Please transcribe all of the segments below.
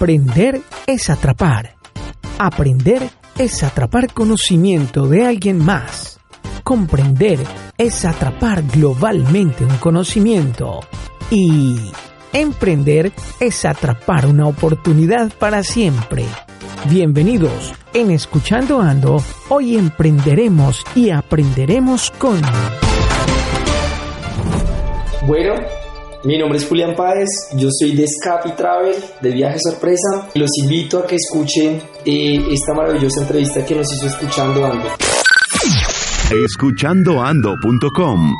Emprender es atrapar. Aprender es atrapar conocimiento de alguien más. Comprender es atrapar globalmente un conocimiento. Y emprender es atrapar una oportunidad para siempre. Bienvenidos en Escuchando Ando. Hoy emprenderemos y aprenderemos con... Bueno, mi nombre es Julián Páez, yo soy de Escape Travel, de Viaje Sorpresa. Los invito a que escuchen eh, esta maravillosa entrevista que nos hizo Escuchando Ando. Escuchandoando.com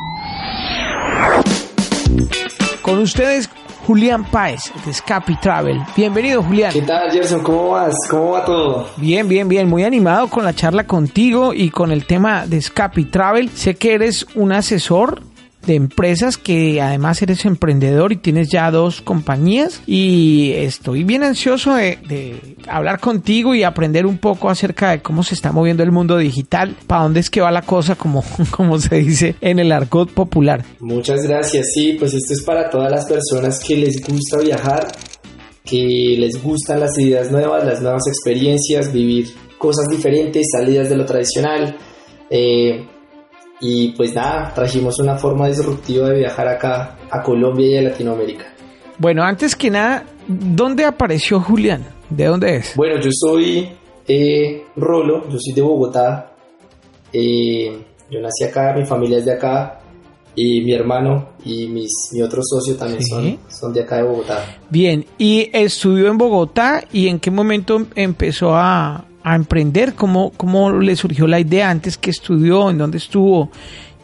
Con ustedes, Julián Páez, de Escape Travel. Bienvenido, Julián. ¿Qué tal, Gerson? ¿Cómo vas? ¿Cómo va todo? Bien, bien, bien. Muy animado con la charla contigo y con el tema de Escape Travel. Sé que eres un asesor de empresas que además eres emprendedor y tienes ya dos compañías y estoy bien ansioso de, hablar contigo y aprender un poco acerca de cómo se está moviendo el mundo digital, para dónde es que va la cosa como, como se dice en el argot popular. Muchas gracias, sí, pues esto es para todas las personas que les gusta viajar, que les gustan las ideas nuevas, las nuevas experiencias, vivir cosas diferentes, salidas de lo tradicional. Eh, y pues nada, trajimos una forma disruptiva de viajar acá a Colombia y a Latinoamérica. Bueno, antes que nada, ¿dónde apareció Julián? ¿De dónde es? Bueno, yo soy eh, Rolo, yo soy de Bogotá. Eh, yo nací acá, mi familia es de acá. Y mi hermano y mis, mi otro socio también son, son de acá de Bogotá. Bien, ¿y estudió en Bogotá y en qué momento empezó a, a emprender? ¿Cómo, ¿Cómo le surgió la idea antes que estudió? ¿En dónde estuvo?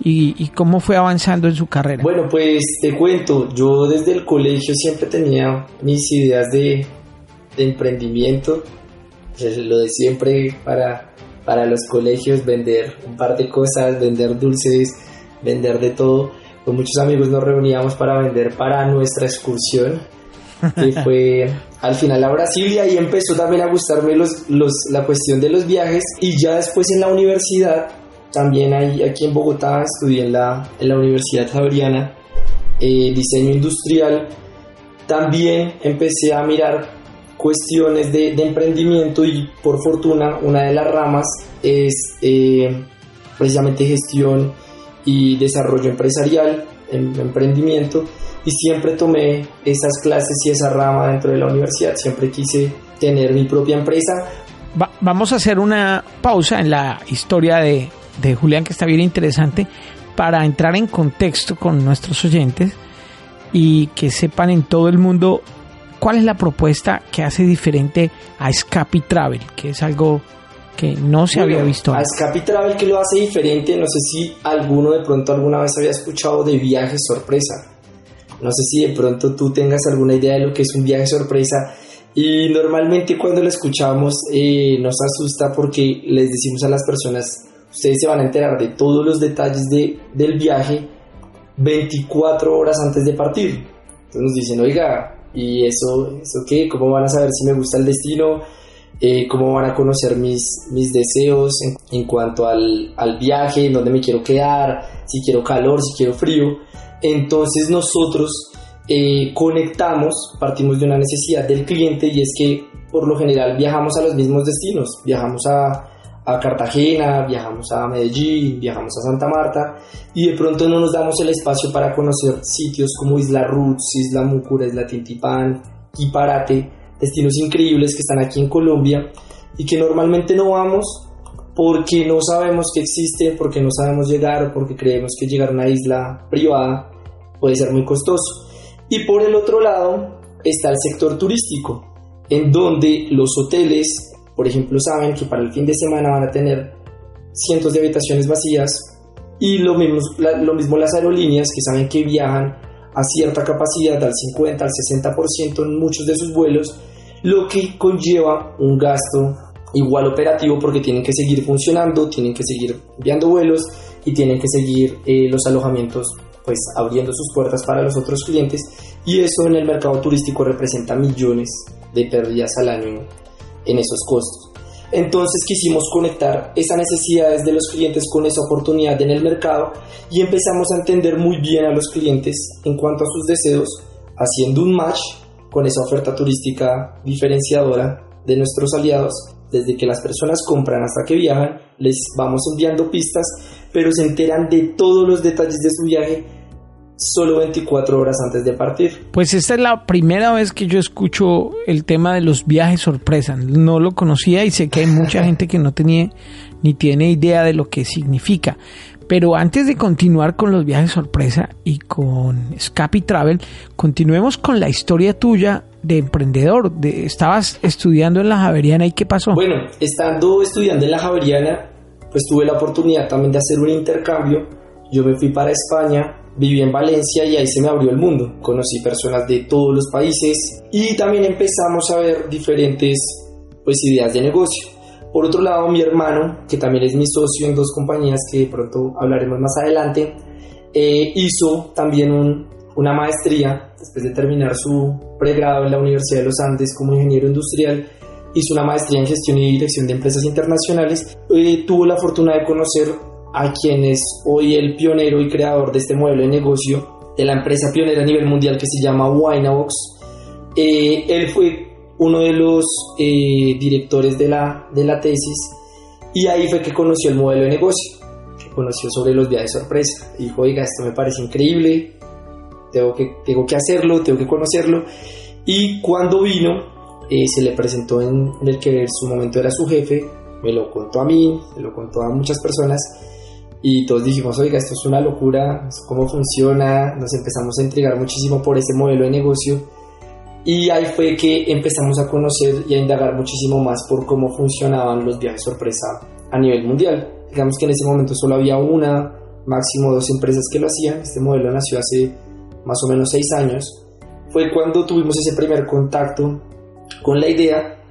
Y, cómo fue avanzando en su carrera? Bueno, pues te cuento, yo desde el colegio siempre tenía mis ideas de, de emprendimiento, lo de siempre para, para los colegios, vender un par de cosas, vender dulces, vender de todo. Con muchos amigos nos reuníamos para vender para nuestra excursión que fue al final a Brasil y ahí empezó también a gustarme los, los, la cuestión de los viajes. Y ya después en la universidad, también ahí, aquí en Bogotá estudié en la, en la Universidad Javeriana eh, diseño industrial, también empecé a mirar cuestiones de, emprendimiento y por fortuna una de las ramas es eh, precisamente gestión y desarrollo empresarial, em, emprendimiento y siempre tomé esas clases y esa rama dentro de la universidad. Siempre quise tener mi propia empresa. vamos a hacer una pausa en la historia de, de Julián, que está bien interesante, para entrar en contexto con nuestros oyentes y que sepan en todo el mundo cuál es la propuesta que hace diferente a Escape Travel, que es algo que no se había visto. A Escape Travel que lo hace diferente, no sé si alguno de pronto alguna vez había escuchado de viaje sorpresa. No sé si de pronto tú tengas alguna idea de lo que es un viaje sorpresa. Y normalmente cuando lo escuchamos eh, nos asusta porque les decimos a las personas, ustedes se van a enterar de todos los detalles de, del viaje 24 horas antes de partir. Entonces nos dicen, oiga, ¿y eso, eso qué? ¿Cómo van a saber si me gusta el destino? Eh, ¿Cómo van a conocer mis, mis deseos en, cuanto al, al viaje? ¿En dónde me quiero quedar? Si quiero calor, si quiero frío. Entonces nosotros eh, conectamos, partimos de una necesidad del cliente y es que por lo general viajamos a los mismos destinos, viajamos a, Cartagena, viajamos a Medellín, viajamos a Santa Marta y de pronto no nos damos el espacio para conocer sitios como Isla Roots, Isla Múcura, Isla Tintipán, Iparate, destinos increíbles que están aquí en Colombia y que normalmente no vamos porque no sabemos que existen, porque no sabemos llegar porque creemos que llegar a una isla privada puede ser muy costoso. Y por el otro lado está el sector turístico, en donde los hoteles, por ejemplo, saben que para el fin de semana van a tener cientos de habitaciones vacías y lo mismo, lo mismo las aerolíneas que saben que viajan a cierta capacidad, al 50, al 60% en muchos de sus vuelos, lo que conlleva un gasto igual operativo porque tienen que seguir funcionando, tienen que seguir enviando vuelos y tienen que seguir eh, los alojamientos pues abriendo sus puertas para los otros clientes y eso en el mercado turístico representa millones de pérdidas al año en esos costos. Entonces quisimos conectar esas necesidades de los clientes con esa oportunidad en el mercado y empezamos a entender muy bien a los clientes en cuanto a sus deseos, haciendo un match con esa oferta turística diferenciadora de nuestros aliados. Desde que las personas compran hasta que viajan, les vamos enviando pistas, pero se enteran de todos los detalles de su viaje solo 24 horas antes de partir. Pues esta es la primera vez que yo escucho el tema de los viajes sorpresa. No lo conocía y sé que hay mucha gente que no tenía ni tiene idea de lo que significa. Pero antes de continuar con los viajes sorpresa y con Scapi Travel, continuemos con la historia tuya de emprendedor. De, estabas estudiando en la Javeriana y qué pasó? Bueno, estando estudiando en la Javeriana, pues tuve la oportunidad también de hacer un intercambio. Yo me fui para España viví en Valencia y ahí se me abrió el mundo. Conocí personas de todos los países y también empezamos a ver diferentes pues, ideas de negocio. Por otro lado, mi hermano, que también es mi socio en dos compañías que de pronto hablaremos más adelante, eh, hizo también una maestría después de terminar su pregrado en la Universidad de los Andes como ingeniero industrial. Hizo una maestría en gestión y dirección de empresas internacionales. Tuvo la fortuna de conocer a quien es hoy el pionero y creador de este modelo de negocio de la empresa pionera a nivel mundial que se llama Winabox. Eh, él fue uno de los eh, directores de la, de la tesis y ahí fue que conoció el modelo de negocio, que conoció sobre los viajes sorpresa. Dijo, oiga, esto me parece increíble, tengo que, tengo que hacerlo, tengo que conocerlo. Y cuando vino, eh, se le presentó en, en el que en su momento era su jefe, me lo contó a mí, me lo contó a muchas personas y todos dijimos, oiga, esto es una locura, cómo funciona, nos empezamos a intrigar muchísimo por ese modelo de negocio y ahí fue que empezamos a conocer y a indagar muchísimo más por cómo funcionaban los viajes sorpresa a nivel mundial. Digamos que en ese momento solo había una, máximo dos empresas que lo hacían, este modelo nació hace más o menos seis años. Fue cuando tuvimos ese primer contacto con la idea.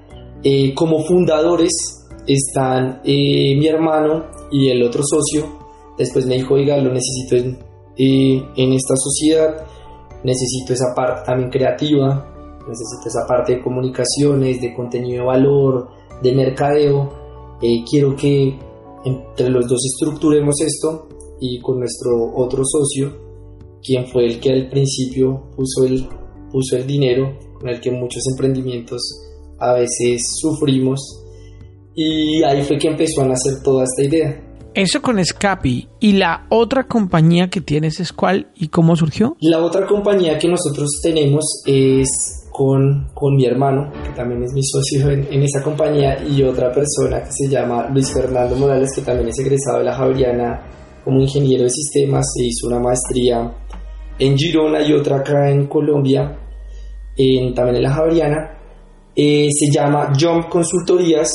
Eh, como fundadores están eh, mi hermano y el otro socio, Después me dijo, oiga, lo necesito en, en esta sociedad, necesito esa parte también creativa, necesito esa parte de comunicaciones, de contenido de valor, de mercadeo. Eh, quiero que entre los dos estructuremos esto y con nuestro otro socio, quien fue el que al principio puso el, puso el dinero, con el que muchos emprendimientos a veces sufrimos. Y ahí fue que empezó a nacer toda esta idea. Eso con Scapi. ¿Y la otra compañía que tienes es cuál y cómo surgió? La otra compañía que nosotros tenemos es con, con mi hermano, que también es mi socio en, esa compañía, y otra persona que se llama Luis Fernando Morales, que también es egresado de la Javeriana como ingeniero de sistemas, se hizo una maestría en Girona y otra acá en Colombia, en, también en la Javeriana. Eh, se llama Jump Consultorías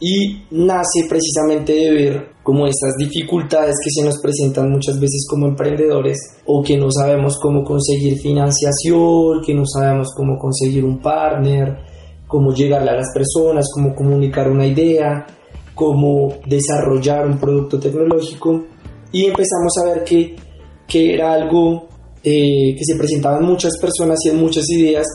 y nace precisamente de ver como esas dificultades que se nos presentan muchas veces como emprendedores o que no sabemos cómo conseguir financiación, que no sabemos cómo conseguir un partner, cómo llegarle a las personas, cómo comunicar una idea, cómo desarrollar un producto tecnológico y empezamos a ver que, que era algo eh, que se presentaban muchas personas y en muchas ideas.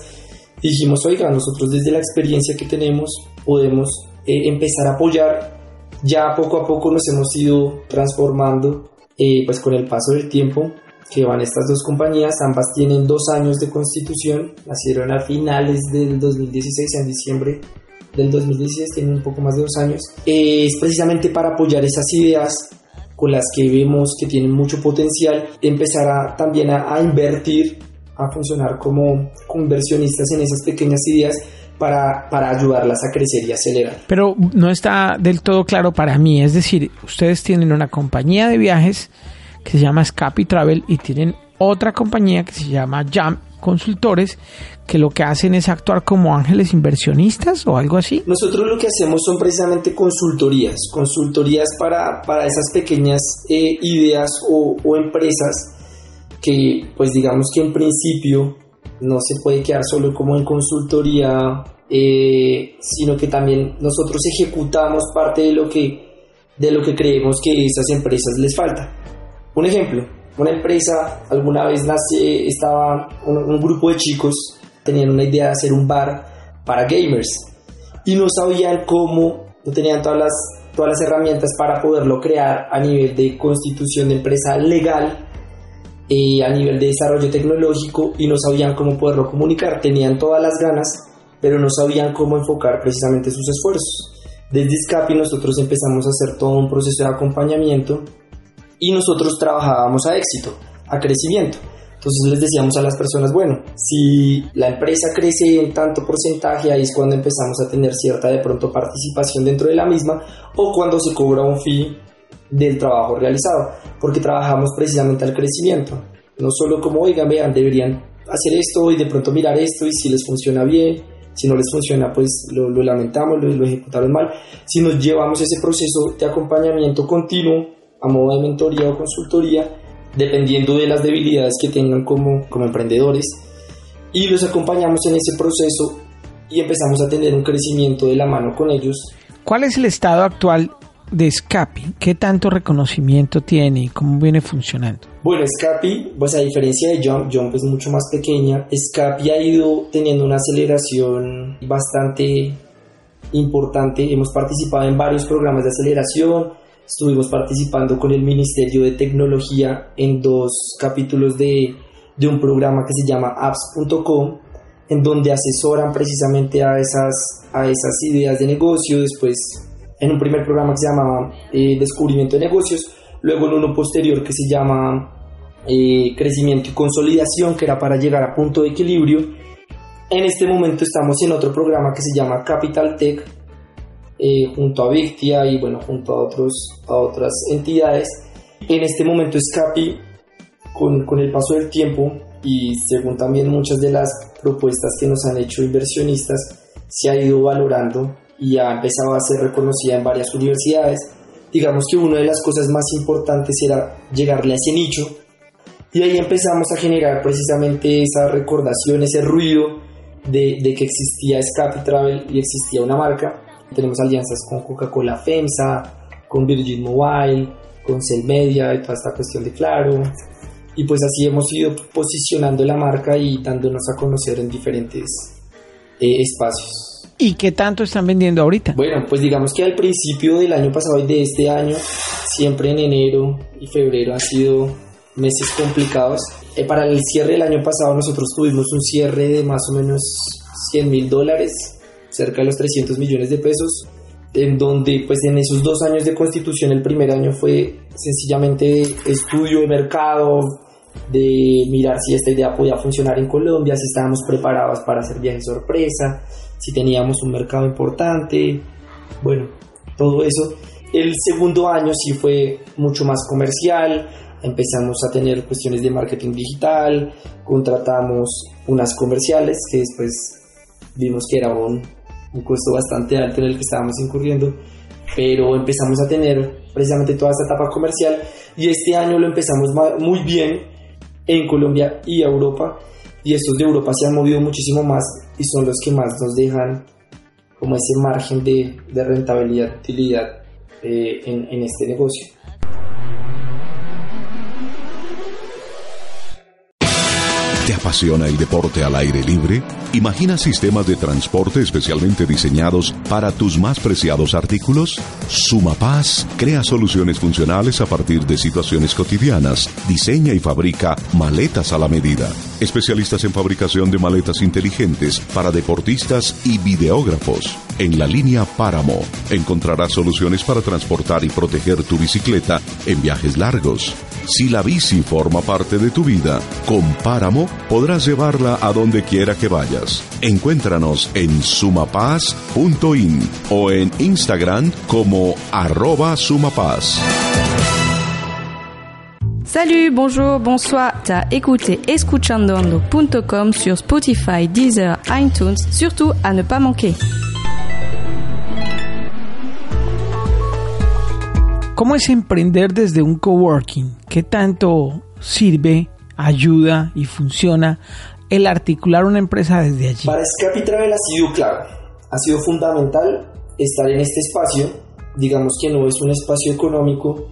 dijimos, oiga, nosotros desde la experiencia que tenemos podemos eh, empezar a apoyar ya poco a poco nos hemos ido transformando eh, pues con el paso del tiempo que van estas dos compañías, ambas tienen dos años de constitución, nacieron a finales del 2016, en diciembre del 2016, tienen un poco más de dos años, eh, es precisamente para apoyar esas ideas con las que vemos que tienen mucho potencial, empezar también a, invertir, a funcionar como, como inversionistas en esas pequeñas ideas para, para ayudarlas a crecer y acelerar. Pero no está del todo claro para mí, es decir, ustedes tienen una compañía de viajes que se llama Scapi Travel y tienen otra compañía que se llama Jam Consultores que lo que hacen es actuar como ángeles inversionistas o algo así. Nosotros lo que hacemos son precisamente consultorías, consultorías para, para esas pequeñas eh, ideas o, empresas que pues digamos que en principio no se puede quedar solo como en consultoría, eh, sino que también nosotros ejecutamos parte de lo que de lo que creemos que esas empresas les falta. Un ejemplo, una empresa alguna vez nace, estaba un, grupo de chicos tenían una idea de hacer un bar para gamers y no sabían cómo, no tenían todas las, todas las herramientas para poderlo crear a nivel de constitución de empresa legal eh, a nivel de desarrollo tecnológico y no sabían cómo poderlo comunicar. Tenían todas las ganas, pero no sabían cómo enfocar precisamente sus esfuerzos. Desde SCAPI nosotros empezamos a hacer todo un proceso de acompañamiento y nosotros trabajábamos a éxito, a crecimiento. Entonces les decíamos a las personas, bueno, si la empresa crece en tanto porcentaje, ahí es cuando empezamos a tener cierta de pronto participación dentro de la misma o cuando se cobra un fee del trabajo realizado, porque trabajamos precisamente al crecimiento. No solo como, oigan, vean, deberían hacer esto y de pronto mirar esto y si les funciona bien, si no les funciona, pues lo, lamentamos, lo, lo ejecutaron mal. Si nos llevamos ese proceso de acompañamiento continuo a modo de mentoría o consultoría, dependiendo de las debilidades que tengan como, como emprendedores y los acompañamos en ese proceso y empezamos a tener un crecimiento de la mano con ellos. ¿Cuál es el estado actual de Scapi? ¿Qué tanto reconocimiento tiene y cómo viene funcionando? Bueno, Scapi, pues a diferencia de Jump, Jump es mucho más pequeña. Scapi ha ido teniendo una aceleración bastante importante. Hemos participado en varios programas de aceleración, Estuvimos participando con el Ministerio de Tecnología en dos capítulos de, de un programa que se llama apps.com, en donde asesoran precisamente a esas, a esas ideas de negocio. Después, en un primer programa que se llamaba eh, Descubrimiento de Negocios, luego en uno posterior que se llama eh, Crecimiento y Consolidación, que era para llegar a punto de equilibrio. En este momento estamos en otro programa que se llama Capital Tech, eh, junto a Victia y bueno, junto a, otros, a otras entidades. En este momento Scapi, con, con el paso del tiempo y según también muchas de las propuestas que nos han hecho inversionistas, se ha ido valorando y ha empezado a ser reconocida en varias universidades. Digamos que una de las cosas más importantes era llegarle a ese nicho y ahí empezamos a generar precisamente esa recordación, ese ruido de, de que existía Scapi Travel y existía una marca tenemos alianzas con Coca-Cola FEMSA, con Virgin Mobile, con Media y toda esta cuestión de Claro. Y pues así hemos ido posicionando la marca y dándonos a conocer en diferentes eh, espacios. ¿Y qué tanto están vendiendo ahorita? Bueno, pues digamos que al principio del año pasado y de este año, siempre en enero y febrero han sido meses complicados. Eh, para el cierre del año pasado nosotros tuvimos un cierre de más o menos 100 mil dólares cerca de los 300 millones de pesos, en donde pues en esos dos años de constitución el primer año fue sencillamente estudio de mercado, de mirar si esta idea podía funcionar en Colombia, si estábamos preparados para hacer viajes sorpresa, si teníamos un mercado importante, bueno, todo eso. El segundo año sí fue mucho más comercial, empezamos a tener cuestiones de marketing digital, contratamos unas comerciales que después vimos que era un un costo bastante alto en el que estábamos incurriendo, pero empezamos a tener precisamente toda esta etapa comercial y este año lo empezamos muy bien en Colombia y Europa y estos de Europa se han movido muchísimo más y son los que más nos dejan como ese margen de, rentabilidad, utilidad eh, en este negocio. Apasiona el deporte al aire libre? Imagina sistemas de transporte especialmente diseñados para tus más preciados artículos. Sumapaz crea soluciones funcionales a partir de situaciones cotidianas. Diseña y fabrica maletas a la medida. Especialistas en fabricación de maletas inteligentes para deportistas y videógrafos. En la línea Páramo encontrarás soluciones para transportar y proteger tu bicicleta en viajes largos. Si la bici forma parte de tu vida, con Páramo podrás llevarla a donde quiera que vayas. Encuéntranos en sumapaz.in o en Instagram como arroba sumapaz. Salut, bonjour, bonsoir. T'as écouté escuchando.com sur Spotify, Deezer, iTunes. Surtout à ne pas manquer. ¿Cómo es emprender desde un coworking? ¿Qué tanto sirve ayuda y funciona el articular una empresa desde allí? Para Scapi Travel ha sido clave, ha sido fundamental estar en este espacio. Digamos que no es un espacio económico,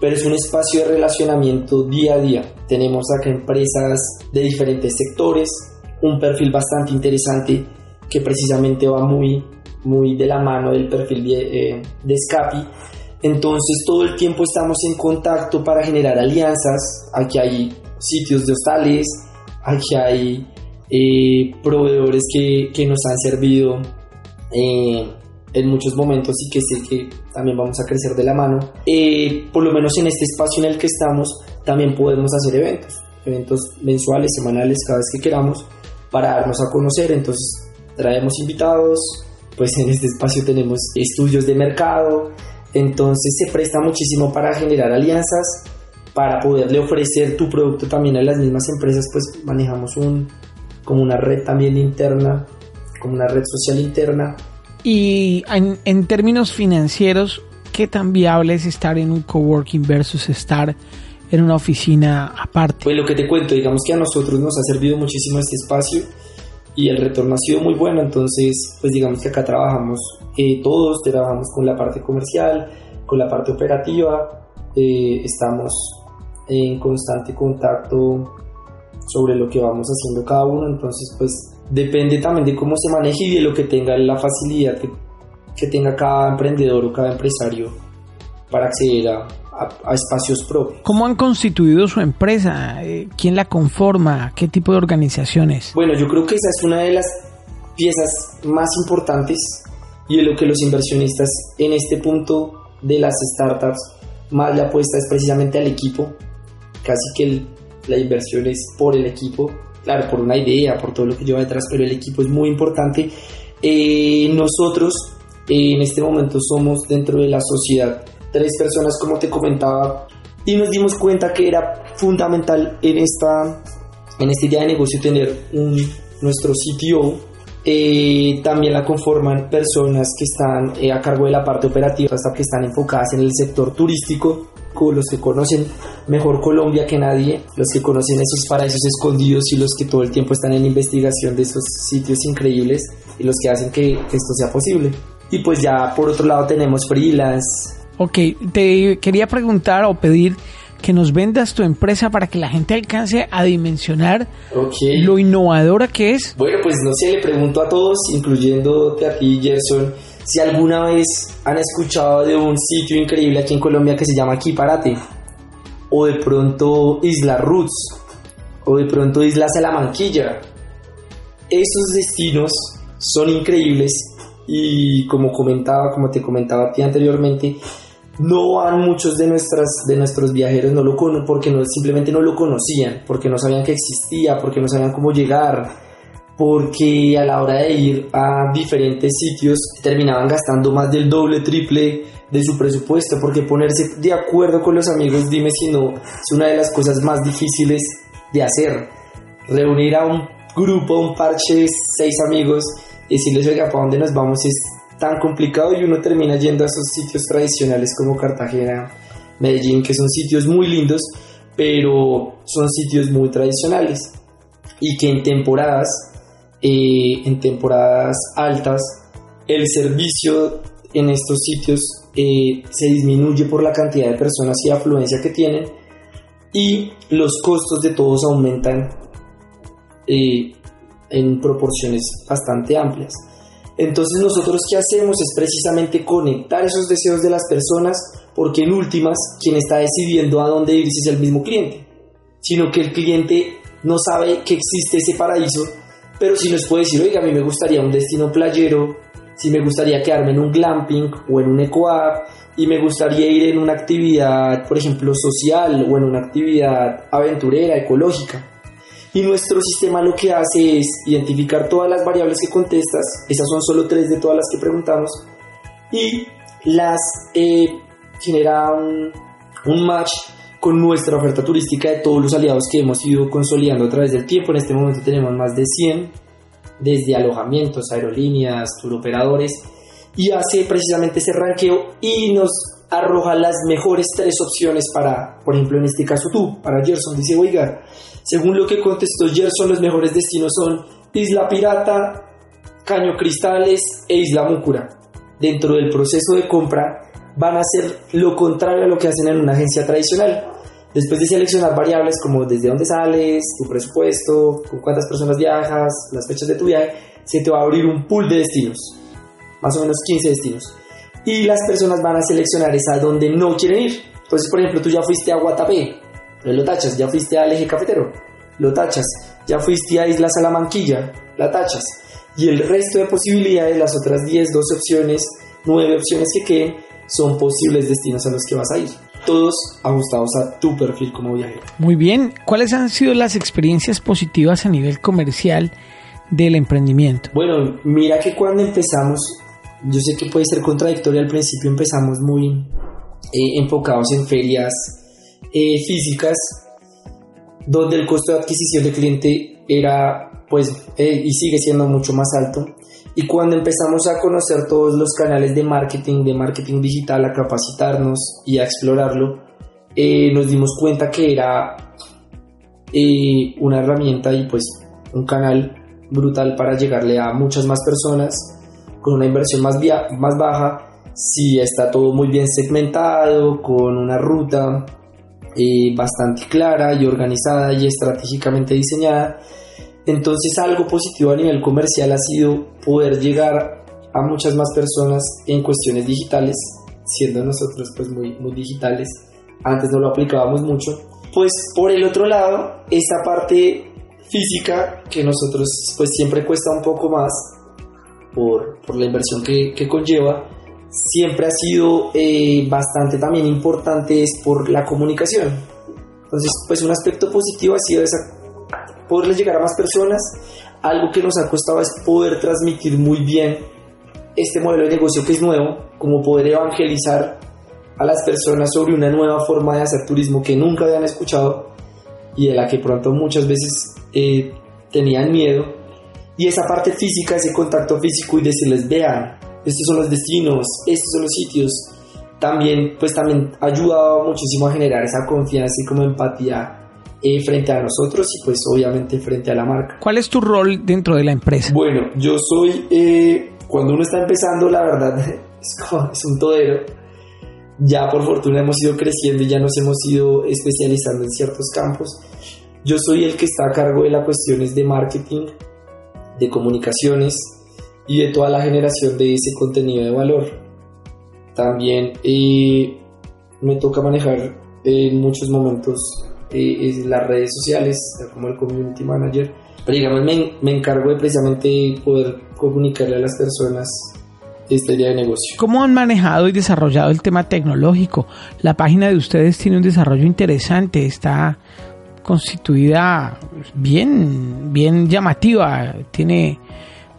pero es un espacio de relacionamiento día a día. Tenemos acá empresas de diferentes sectores, un perfil bastante interesante que precisamente va muy, muy de la mano del perfil de, eh, de Scapi. Entonces todo el tiempo estamos en contacto para generar alianzas. Aquí hay sitios de hostales, aquí hay eh, proveedores que, que, nos han servido eh, en muchos momentos y que sé que también vamos a crecer de la mano. Eh, por lo menos en este espacio en el que estamos también podemos hacer eventos, eventos mensuales, semanales, cada vez que queramos, para darnos a conocer. Entonces traemos invitados, pues en este espacio tenemos estudios de mercado, entonces se presta muchísimo para generar alianzas, para poderle ofrecer tu producto también a las mismas empresas, pues manejamos un, como una red también interna, como una red social interna. Y en, en términos financieros, ¿qué tan viable es estar en un coworking versus estar en una oficina aparte? Pues lo que te cuento, digamos que a nosotros nos ha servido muchísimo este espacio y el retorno ha sido muy bueno, entonces pues digamos que acá trabajamos eh, todos, trabajamos con la parte comercial, con la parte operativa, eh, estamos en constante contacto sobre lo que vamos haciendo cada uno, entonces pues depende también de cómo se maneje y de lo que tenga la facilidad que, que tenga cada emprendedor o cada empresario para acceder a, a, espacios propios. ¿Cómo han constituido su empresa? Eh, ¿Quién la conforma? ¿Qué tipo de organizaciones? Bueno, yo creo que esa es una de las piezas más importantes y de lo que los inversionistas en este punto de las startups más le apuesta es precisamente al equipo. Casi que el, la inversión es por el equipo, claro, por una idea, por todo lo que lleva detrás, pero el equipo es muy importante. Eh, nosotros eh, en este momento somos dentro de la sociedad tres personas como te comentaba y nos dimos cuenta que era fundamental en esta en esta idea de negocio tener un, nuestro CTO eh, también la conforman personas que están eh, a cargo de la parte operativa, hasta que están enfocadas en el sector turístico, los que conocen mejor Colombia que nadie, los que conocen esos paraísos escondidos y los que todo el tiempo están en investigación de esos sitios increíbles y los que hacen que esto sea posible. Y pues ya por otro lado tenemos freelance, Ok, te quería preguntar o pedir que nos vendas tu empresa para que la gente alcance a dimensionar okay. lo innovadora que es. Bueno, pues no sé, le pregunto a todos, incluyéndote a ti, Gerson, si alguna vez han escuchado de un sitio increíble aquí en Colombia que se llama Kiparate, o de pronto Isla Roots, o de pronto Isla Salamanquilla. Esos destinos son increíbles y como comentaba, como te comentaba a ti anteriormente, no van muchos de, nuestras, de nuestros viajeros no lo conocen porque no, simplemente no lo conocían, porque no sabían que existía, porque no sabían cómo llegar, porque a la hora de ir a diferentes sitios terminaban gastando más del doble, triple de su presupuesto, porque ponerse de acuerdo con los amigos, dime si no, es una de las cosas más difíciles de hacer. Reunir a un grupo, un parche seis amigos, y decirles, oiga, ¿para dónde nos vamos? Tan complicado y uno termina yendo a esos sitios tradicionales como Cartagena, Medellín, que son sitios muy lindos, pero son sitios muy tradicionales y que en temporadas, eh, en temporadas altas, el servicio en estos sitios eh, se disminuye por la cantidad de personas y afluencia que tienen y los costos de todos aumentan eh, en proporciones bastante amplias. Entonces nosotros qué hacemos es precisamente conectar esos deseos de las personas porque en últimas quien está decidiendo a dónde irse es el mismo cliente, sino que el cliente no sabe que existe ese paraíso, pero si nos puede decir, oiga, a mí me gustaría un destino playero, si me gustaría quedarme en un glamping o en un ecoap y me gustaría ir en una actividad, por ejemplo, social o en una actividad aventurera, ecológica. Y nuestro sistema lo que hace es identificar todas las variables que contestas, esas son solo tres de todas las que preguntamos, y las eh, genera un, un match con nuestra oferta turística de todos los aliados que hemos ido consolidando a través del tiempo. En este momento tenemos más de 100, desde alojamientos, aerolíneas, turoperadores, y hace precisamente ese ranqueo y nos arroja las mejores tres opciones para, por ejemplo, en este caso tú, para Gerson, dice, oiga, según lo que contestó Gerson, los mejores destinos son Isla Pirata, Caño Cristales e Isla Múcura. Dentro del proceso de compra van a hacer lo contrario a lo que hacen en una agencia tradicional. Después de seleccionar variables como desde dónde sales, tu presupuesto, con cuántas personas viajas, las fechas de tu viaje, se te va a abrir un pool de destinos, más o menos 15 destinos. Y las personas van a seleccionar esa donde no quieren ir. Entonces, por ejemplo, tú ya fuiste a Guatapé, lo tachas. Ya fuiste al eje cafetero, lo tachas. Ya fuiste a Isla Salamanquilla, la tachas. Y el resto de posibilidades, las otras 10, 12 opciones, 9 opciones que queden, son posibles destinos a los que vas a ir. Todos ajustados a tu perfil como viajero. Muy bien. ¿Cuáles han sido las experiencias positivas a nivel comercial del emprendimiento? Bueno, mira que cuando empezamos, yo sé que puede ser contradictorio al principio, empezamos muy eh, enfocados en ferias eh, físicas, donde el costo de adquisición de cliente era, pues, eh, y sigue siendo mucho más alto. Y cuando empezamos a conocer todos los canales de marketing, de marketing digital, a capacitarnos y a explorarlo, nos dimos cuenta que era una herramienta y pues un canal brutal para llegarle a muchas más personas con una inversión más baja si está todo muy bien segmentado, con una ruta eh, bastante clara y organizada y estratégicamente diseñada. Entonces algo positivo a nivel comercial ha sido poder llegar a muchas más personas en cuestiones digitales, siendo nosotros pues muy, muy digitales. Antes no lo aplicábamos mucho. Pues por el otro lado, esa parte física que nosotros pues siempre cuesta un poco más por, por la inversión que, que, conlleva, siempre ha sido eh, bastante también importante es por la comunicación. Entonces, pues un aspecto positivo ha sido esa, poderle llegar a más personas. Algo que nos ha costado es poder transmitir muy bien este modelo de negocio que es nuevo, como poder evangelizar a las personas sobre una nueva forma de hacer turismo que nunca habían escuchado y de la que pronto muchas veces eh, tenían miedo. Y esa parte física, ese contacto físico y decirles, vean, estos son los destinos, estos son los sitios, también, pues también ha ayudado muchísimo a generar esa confianza y como empatía eh, frente a nosotros y pues obviamente frente a la marca. ¿Cuál es tu rol dentro de la empresa? Bueno, yo soy, eh, cuando uno está empezando, la verdad, es, como, es un todero. Ya por fortuna hemos ido creciendo y ya nos hemos ido especializando en ciertos campos. Yo soy el que está a cargo de las cuestiones de marketing, de comunicaciones y de toda la generación de ese contenido de valor. También eh, me toca manejar en muchos momentos eh, las redes sociales, como el community manager. Pero digamos, me, me encargo de precisamente poder comunicarle a las personas esta idea de negocio. ¿Cómo han manejado y desarrollado el tema tecnológico? La página de ustedes tiene un desarrollo interesante, está constituida bien, bien llamativa, tiene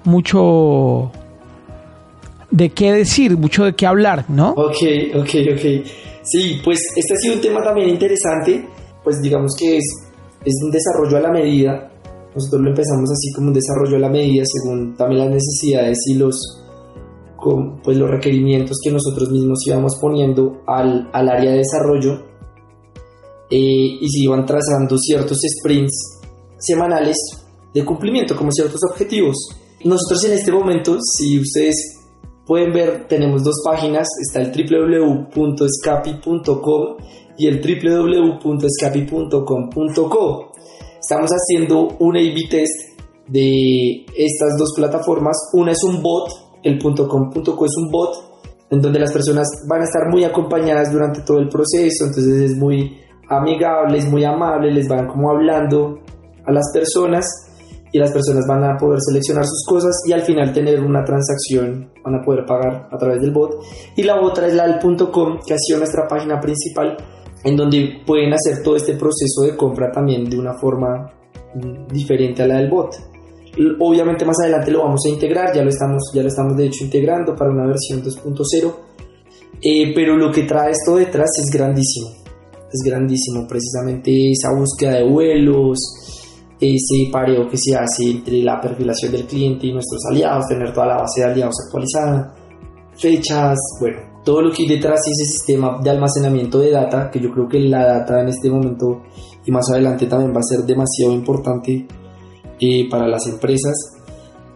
mucho de qué decir, mucho de qué hablar, ¿no? Ok, ok, ok. Sí, pues este ha sido un tema también interesante, pues digamos que es, es un desarrollo a la medida. Nosotros lo empezamos así como un desarrollo a la medida según también las necesidades y los, pues los requerimientos que nosotros mismos íbamos poniendo al, al área de desarrollo eh, y se iban trazando ciertos sprints semanales de cumplimiento, como ciertos objetivos. Nosotros en este momento, si ustedes pueden ver, tenemos dos páginas, está el www.escapi.com y el www.escapi.com.co. Estamos haciendo un A-B test de estas dos plataformas. Una es un bot, el .com.co es un bot en donde las personas van a estar muy acompañadas durante todo el proceso, entonces es muy amigables, muy amables, les van como hablando a las personas y las personas van a poder seleccionar sus cosas y al final tener una transacción, van a poder pagar a través del bot. Y la otra es la del .com, que ha sido nuestra página principal, en donde pueden hacer todo este proceso de compra también de una forma diferente a la del bot. Obviamente más adelante lo vamos a integrar, ya lo estamos, ya lo estamos de hecho integrando para una versión 2.0, eh, pero lo que trae esto detrás es grandísimo es grandísimo. Precisamente esa búsqueda de vuelos, ese pareo que se hace entre la perfilación del cliente y nuestros aliados, tener toda la base de aliados actualizada, fechas, bueno, todo lo que hay detrás de ese sistema de almacenamiento de data, que yo creo que la data en este momento y más adelante también va a ser demasiado importante eh, para las empresas.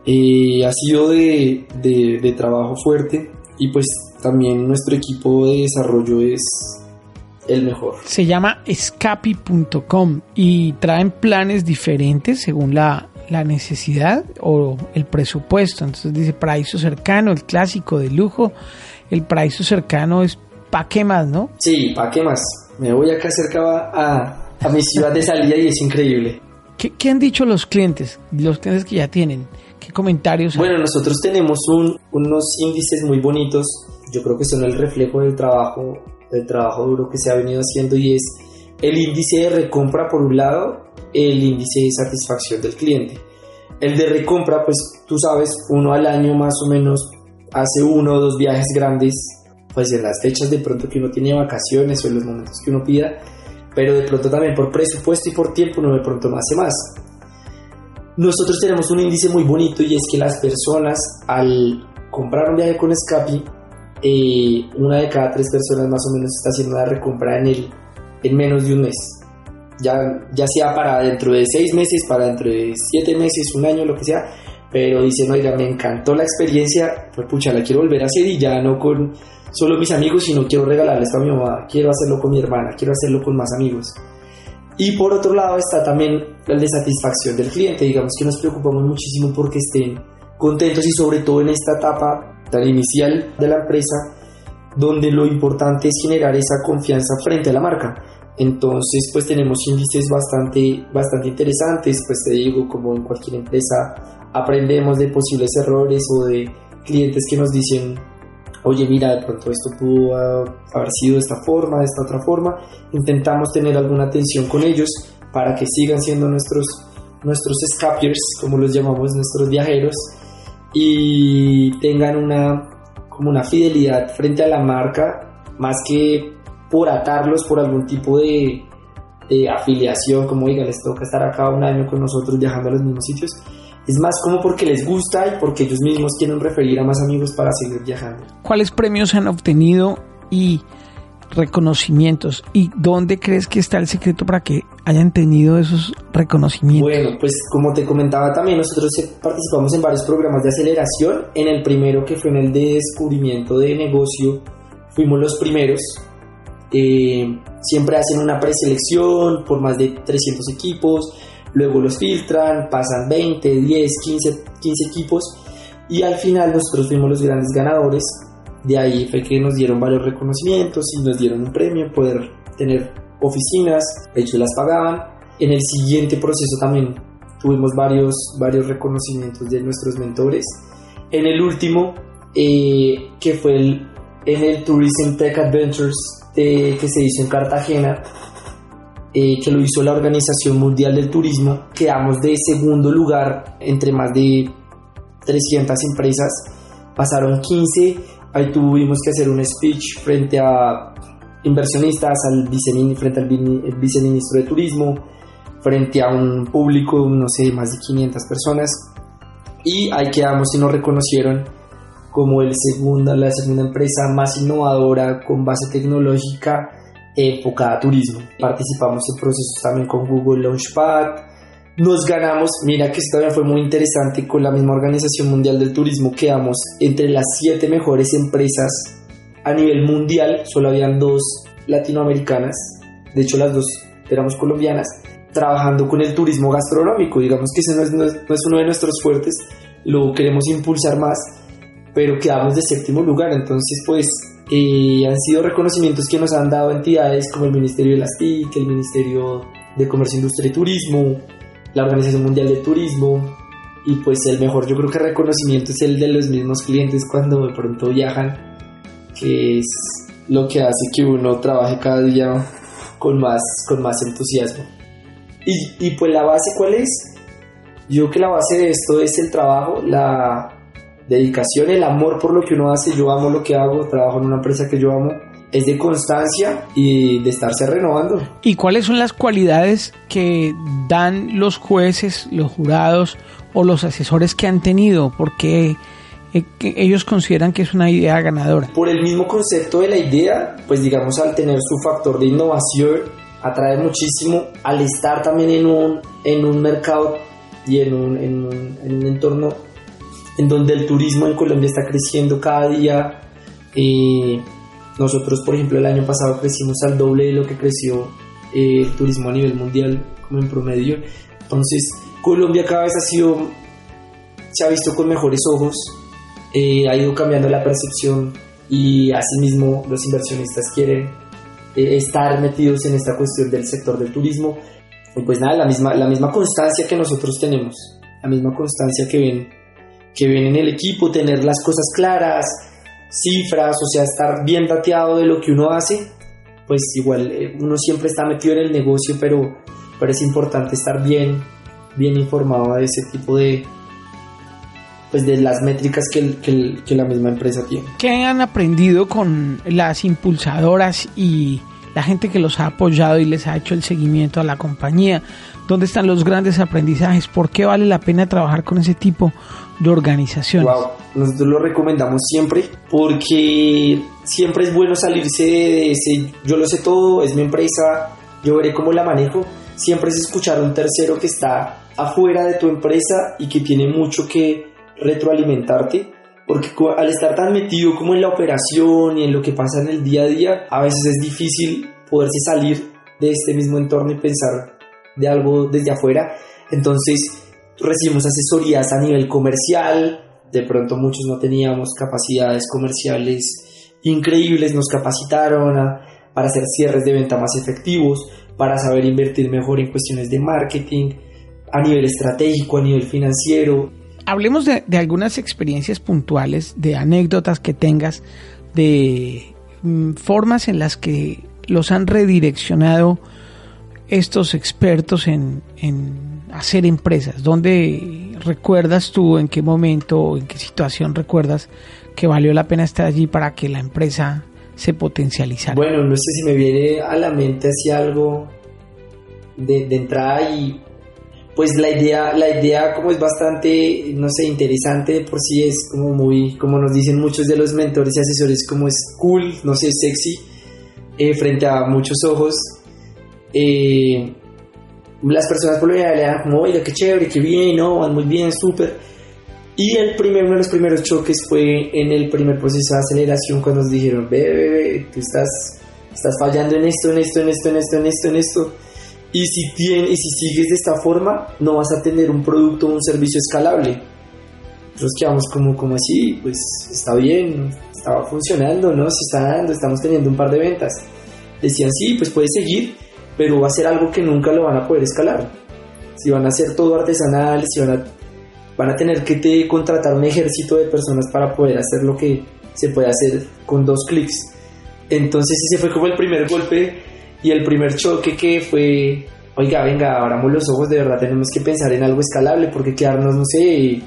Eh, ha sido de, de trabajo fuerte y pues también nuestro equipo de desarrollo es el mejor. Se llama escapi.com y traen planes diferentes según la, la necesidad o el presupuesto. Entonces dice paraíso cercano, el clásico de lujo. El paraíso cercano es pa' qué más, ¿no? Sí, pa' qué más. Me voy acá cerca a, a mi ciudad de salida y es increíble. ¿Qué, qué han dicho los clientes? Los clientes que ya tienen. ¿Qué comentarios? hay? Bueno, nosotros tenemos un- unos índices muy bonitos. Yo creo que son el reflejo del trabajo, del trabajo duro que se ha venido haciendo y es el índice de recompra por un lado, el índice de satisfacción del cliente. El de recompra, pues tú sabes, uno al año más o menos hace uno o dos viajes grandes, pues en las fechas de pronto que uno tiene vacaciones o en los momentos que uno pida, pero de pronto también por presupuesto y por tiempo uno de pronto no hace más. Nosotros tenemos un índice muy bonito y es que las personas al comprar un viaje con Scapi, eh, una de cada tres personas más o menos está haciendo una recompra en, el, en menos de un mes. Ya, ya sea para dentro de seis meses, para dentro de siete meses, un año, lo que sea, pero dicen, oiga, me encantó la experiencia, pues pucha, la quiero volver a hacer y ya no con solo mis amigos, sino quiero regalarles a mi mamá, quiero hacerlo con mi hermana, quiero hacerlo con más amigos. Y por otro lado está también el de satisfacción del cliente. Digamos que nos preocupamos muchísimo porque estén contentos y sobre todo en esta etapa tan inicial de la empresa donde lo importante es generar esa confianza frente a la marca. Entonces pues tenemos índices bastante, bastante interesantes, pues te digo, como en cualquier empresa aprendemos de posibles errores o de clientes que nos dicen oye, mira, de pronto esto pudo haber sido de esta forma, de esta otra forma. Intentamos tener alguna atención con ellos para que sigan siendo nuestros, nuestros escapiers, como los llamamos, nuestros viajeros, y tengan una, como una fidelidad frente a la marca, más que por atarlos por algún tipo de, afiliación, como diga, les toca estar acá un año con nosotros viajando a los mismos sitios. Es más como porque les gusta y porque ellos mismos quieren referir a más amigos para seguir viajando. ¿Cuáles premios han obtenido y reconocimientos? ¿Y dónde crees que está el secreto para que hayan tenido esos reconocimientos? Bueno, pues como te comentaba también, nosotros participamos en varios programas de aceleración. En el primero, que fue en el de descubrimiento de negocio, fuimos los primeros. Eh, siempre hacen una preselección por más de 300 equipos luego los filtran, pasan 20, 10, 15, 15 equipos y al final nosotros fuimos los grandes ganadores. De ahí fue que nos dieron varios reconocimientos y nos dieron un premio, poder tener oficinas, hecho las pagaban. En el siguiente proceso también tuvimos varios, varios reconocimientos de nuestros mentores. En el último, eh, que fue el, en el Tourism Tech Adventures que se hizo en Cartagena, eh, que lo hizo la Organización Mundial del Turismo, quedamos de segundo lugar entre más de 300 empresas, pasaron 15, ahí tuvimos que hacer un speech frente a inversionistas, al frente al viceministro de Turismo, frente a un público, no sé, más de 500 personas, y ahí quedamos y nos reconocieron como el segunda, la segunda empresa más innovadora con base tecnológica enfocada a turismo. Participamos en procesos también con Google Launchpad. Nos ganamos, mira que esto también fue muy interesante, con la misma Organización Mundial del Turismo. Quedamos entre las siete mejores empresas a nivel mundial, solo habían dos latinoamericanas, de hecho las dos éramos colombianas, trabajando con el turismo gastronómico, digamos que ese no es, no es, no es uno de nuestros fuertes, lo queremos impulsar más, pero quedamos de séptimo lugar, entonces pues eh, han sido reconocimientos que nos han dado entidades como el Ministerio de las TIC, el Ministerio de Comercio, Industria y Turismo, la Organización Mundial del Turismo, y pues el mejor yo creo que reconocimiento es el de los mismos clientes cuando de pronto viajan, que es lo que hace que uno trabaje cada día con más, con más entusiasmo. Y, y pues la base, ¿cuál es? Yo creo que la base de esto es el trabajo, la dedicación, el amor por lo que uno hace. Yo amo lo que hago, trabajo en una empresa que yo amo. Es de constancia y de estarse renovando. ¿Y cuáles son las cualidades que dan los jueces, los jurados o los asesores que han tenido? Porque eh, que ellos consideran que es una idea ganadora. Por el mismo concepto de la idea, pues digamos al tener su factor de innovación, atrae muchísimo al estar también en un, en un mercado y en un, en un, en un entorno en donde el turismo en Colombia está creciendo cada día. Eh, nosotros, por ejemplo, el año pasado crecimos al doble de lo que creció eh, el turismo a nivel mundial, como en promedio. Entonces, Colombia cada vez ha sido, se ha visto con mejores ojos, eh, ha ido cambiando la percepción y asimismo los inversionistas quieren eh, estar metidos en esta cuestión del sector del turismo. Y pues nada, la misma, la misma constancia que nosotros tenemos, la misma constancia que ven, que ven en el equipo, tener las cosas claras, cifras, o sea, estar bien dateado de lo que uno hace, pues igual eh, uno siempre está metido en el negocio, pero, pero es importante estar bien, bien informado de ese tipo de, pues de las métricas que, que, la misma empresa tiene. ¿Qué han aprendido con las impulsadoras y la gente que los ha apoyado y les ha hecho el seguimiento a la compañía? ¿Dónde están los grandes aprendizajes? ¿Por qué vale la pena trabajar con ese tipo de organizaciones? Wow, nosotros lo recomendamos siempre porque siempre es bueno salirse de ese yo lo sé todo, es mi empresa, yo veré cómo la manejo. Siempre es escuchar a un tercero que está afuera de tu empresa y que tiene mucho que retroalimentarte, porque al estar tan metido como en la operación y en lo que pasa en el día a día, a veces es difícil poderse salir de este mismo entorno y pensar de algo desde afuera. Entonces recibimos asesorías a nivel comercial, de pronto muchos no teníamos capacidades comerciales increíbles, nos capacitaron para hacer cierres de venta más efectivos, para saber invertir mejor en cuestiones de marketing, a nivel estratégico, a nivel financiero, hablemos de, algunas experiencias puntuales, de anécdotas que tengas, de mm, formas en las que los han redireccionado estos expertos en, hacer empresas. ¿Dónde recuerdas tú, en qué momento, en qué situación recuerdas que valió la pena estar allí para que la empresa se potencializara? Bueno, no sé si me viene a la mente así algo de, de entrada y pues la idea, la idea como es bastante, no sé, interesante por sí es como muy, como nos dicen muchos de los mentores y asesores, como es cool, no sé, sexy, eh, frente a muchos ojos. Eh, las personas por lo general le dan como, oiga, qué chévere, qué bien, no, van muy bien, súper. Y el primer, uno de los primeros choques fue en el primer proceso de aceleración cuando nos dijeron, ve, ve, ve, tú estás, estás fallando en esto, en esto, en esto, en esto, en esto, en esto y si, y si sigues de esta forma, no vas a tener un producto o un servicio escalable. Nosotros quedamos como, como así, pues está bien, estaba funcionando, ¿no? Se está dando, estamos teniendo un par de ventas. Decían, sí, pues puede seguir, pero va a ser algo que nunca lo van a poder escalar. Si van a hacer todo artesanal, si van a, van a tener que contratar un ejército de personas para poder hacer lo que se puede hacer con dos clics. Entonces ese fue como el primer golpe y el primer choque que fue, oiga, venga, abramos los ojos, de verdad tenemos que pensar en algo escalable, porque quedarnos, no sé,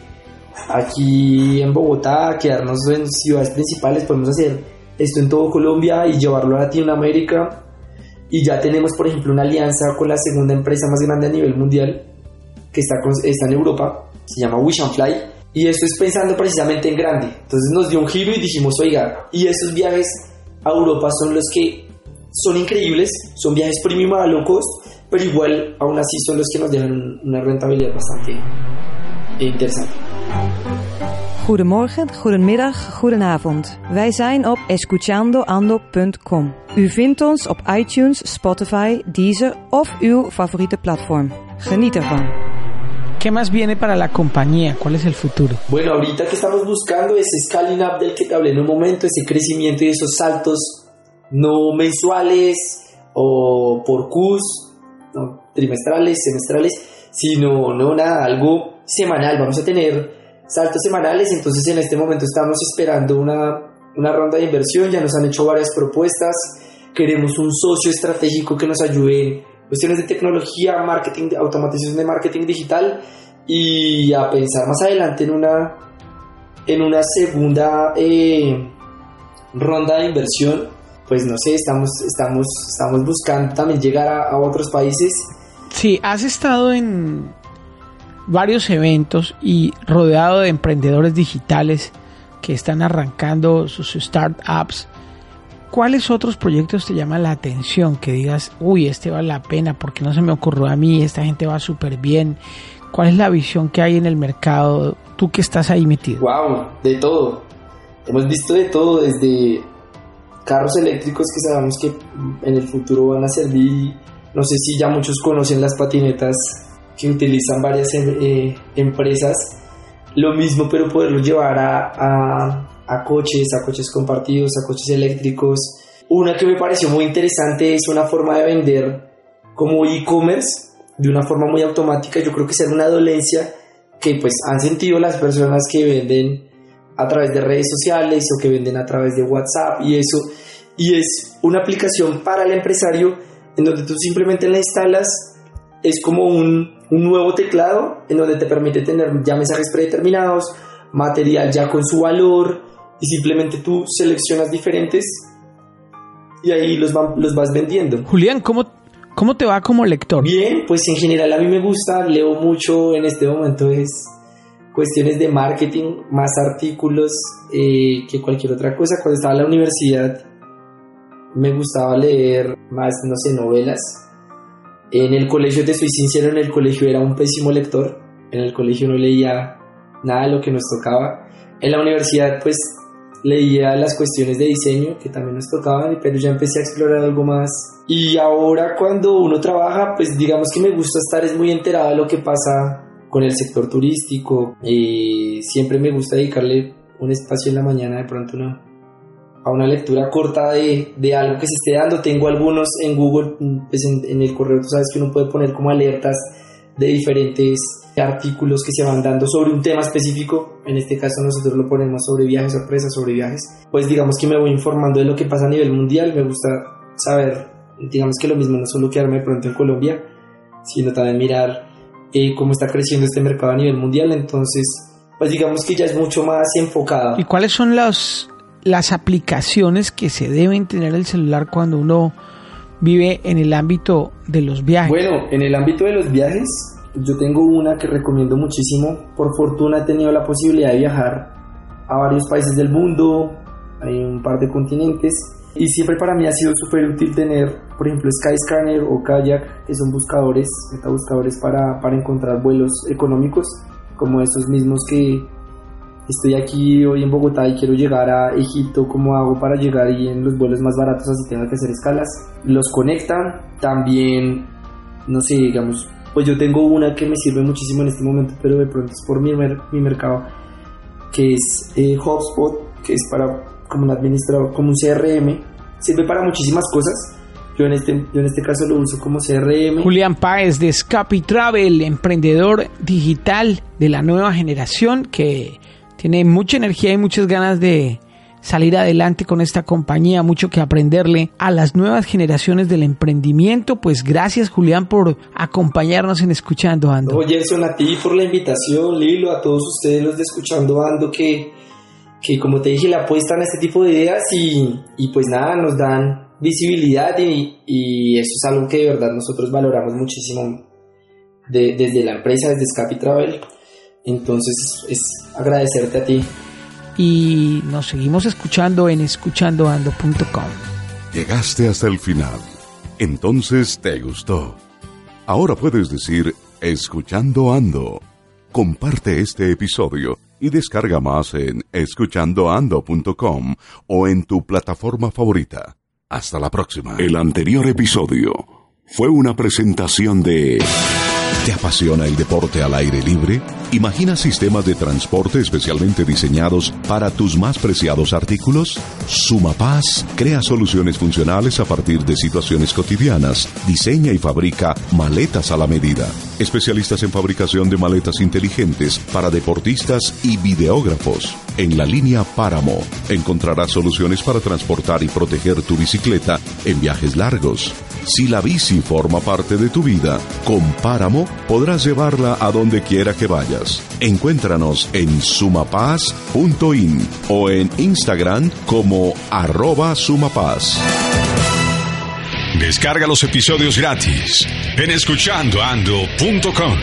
aquí en Bogotá, quedarnos en ciudades principales, podemos hacer esto en todo Colombia y llevarlo a Latinoamérica. Y ya tenemos, por ejemplo, una alianza con la segunda empresa más grande a nivel mundial, que está, está en Europa, se llama Wish and Fly. Y esto es pensando precisamente en grande. Entonces nos dio un giro y dijimos, oiga, y esos viajes a Europa son los que son increíbles, son viajes premium a low cost, pero igual aún así son los que nos dejan una rentabilidad bastante interesante. Goedemorgen, goedemiddag, goedenavond. Wij zijn op escuchandoando.com. U vindt ons op iTunes, Spotify, Deezer of uw favoriete platform. Geniet ervan. ¿Qué más viene para la compañía? ¿Cuál es el futuro? Bueno, ahorita que estamos buscando ese scaling up del que te hablé en un momento, ese crecimiento y esos saltos no mensuales o por Qs, no, trimestrales, semestrales, sino no nada, algo semanal. Vamos a tener saltos semanales, entonces en este momento estamos esperando una, una ronda de inversión, ya nos han hecho varias propuestas, queremos un socio estratégico que nos ayude en cuestiones de tecnología, marketing, automatización de marketing digital y a pensar más adelante en una, en una segunda eh, ronda de inversión pues no sé, estamos, estamos, estamos buscando también llegar a, otros países. Sí, has estado en varios eventos y rodeado de emprendedores digitales que están arrancando sus startups. ¿Cuáles otros proyectos te llaman la atención? Que digas, uy, este vale la pena, porque no se me ocurrió a mí, esta gente va súper bien. ¿Cuál es la visión que hay en el mercado? Tú que estás ahí metido. Wow, de todo. Hemos visto de todo, desde carros eléctricos que sabemos que en el futuro van a servir. No sé si ya muchos conocen las patinetas que utilizan varias em, eh, empresas. Lo mismo, pero poderlo llevar a, a, coches, a coches compartidos, a coches eléctricos. Una que me pareció muy interesante es una forma de vender como e-commerce de una forma muy automática. Yo creo que es una dolencia que pues han sentido las personas que venden a través de redes sociales o que venden a través de WhatsApp y eso. Y es una aplicación para el empresario en donde tú simplemente la instalas. Es como un, un nuevo teclado en donde te permite tener ya mensajes predeterminados, material ya con su valor y simplemente tú seleccionas diferentes y ahí los, los vas vendiendo. Julián, ¿cómo, ¿cómo te va como lector? Bien, pues en general a mí me gusta, leo mucho en este momento, es cuestiones de marketing, más artículos eh, que cualquier otra cosa. Cuando estaba en la universidad me gustaba leer más, no sé, novelas. En el colegio, te soy sincero, en el colegio era un pésimo lector. En el colegio no leía nada de lo que nos tocaba. En la universidad, pues leía las cuestiones de diseño que también nos tocaban, pero ya empecé a explorar algo más. Y ahora cuando uno trabaja, pues digamos que me gusta estar es muy enterado de lo que pasa con el sector turístico y siempre me gusta dedicarle un espacio en la mañana de pronto una, a una lectura corta de, de, algo que se esté dando. Tengo algunos en Google, pues en, el correo tú sabes que uno puede poner como alertas de diferentes artículos que se van dando sobre un tema específico, en este caso nosotros lo ponemos sobre viajes sorpresas, sobre viajes, pues digamos que me voy informando de lo que pasa a nivel mundial, me gusta saber, digamos que lo mismo, no solo quedarme pronto en Colombia, sino también mirar eh, cómo está creciendo este mercado a nivel mundial, entonces pues digamos que ya es mucho más enfocado. ¿Y cuáles son las, las aplicaciones que se deben tener el celular cuando uno vive en el ámbito de los viajes? Bueno, en el ámbito de los viajes yo tengo una que recomiendo muchísimo. Por fortuna he tenido la posibilidad de viajar a varios países del mundo, hay un par de continentes. Y siempre para mí ha sido súper útil tener, por ejemplo, Skyscanner o Kayak, que son buscadores, metabuscadores para, para encontrar vuelos económicos, como esos mismos que estoy aquí hoy en Bogotá y quiero llegar a Egipto, ¿cómo hago para llegar y en los vuelos más baratos así tengo que hacer escalas? Los conectan, también, no sé, digamos, pues yo tengo una que me sirve muchísimo en este momento, pero de pronto es por mi, mi mercado, que es eh, HubSpot, que es para como un administrador, como un CRM, sirve para muchísimas cosas. Yo en, este, yo en este caso lo uso como CRM. Julián Páez de Scapi Travel, emprendedor digital de la nueva generación que tiene mucha energía y muchas ganas de, salir adelante con esta compañía, mucho que aprenderle a las nuevas generaciones del emprendimiento. Pues gracias Julián por acompañarnos en Escuchando Ando. Oye, son a ti por la invitación, Lilo, a todos ustedes los de Escuchando Ando que, que como te dije, le apuestan a este tipo de ideas y, y pues nada, nos dan visibilidad y, y, eso es algo que de verdad nosotros valoramos muchísimo desde la empresa, desde Scapi Travel. Entonces es agradecerte a ti y nos seguimos escuchando en escuchandoando.com. Llegaste hasta el final. Entonces te gustó. Ahora puedes decir escuchando ando. Comparte este episodio y descarga más en escuchandoando.com o en tu plataforma favorita. Hasta la próxima. El anterior episodio fue una presentación de... ¿Te apasiona el deporte al aire libre? Imagina sistemas de transporte especialmente diseñados para tus más preciados artículos. Sumapaz crea soluciones funcionales a partir de situaciones cotidianas. Diseña y fabrica maletas a la medida. Especialistas en fabricación de maletas inteligentes para deportistas y videógrafos. En la línea Páramo encontrarás soluciones para transportar y proteger tu bicicleta en viajes largos. Si la bici forma parte de tu vida, con Páramo podrás llevarla a donde quiera que vayas. Encuéntranos en sumapaz.in o en Instagram como arroba sumapaz. Descarga los episodios gratis en escuchandoando.com.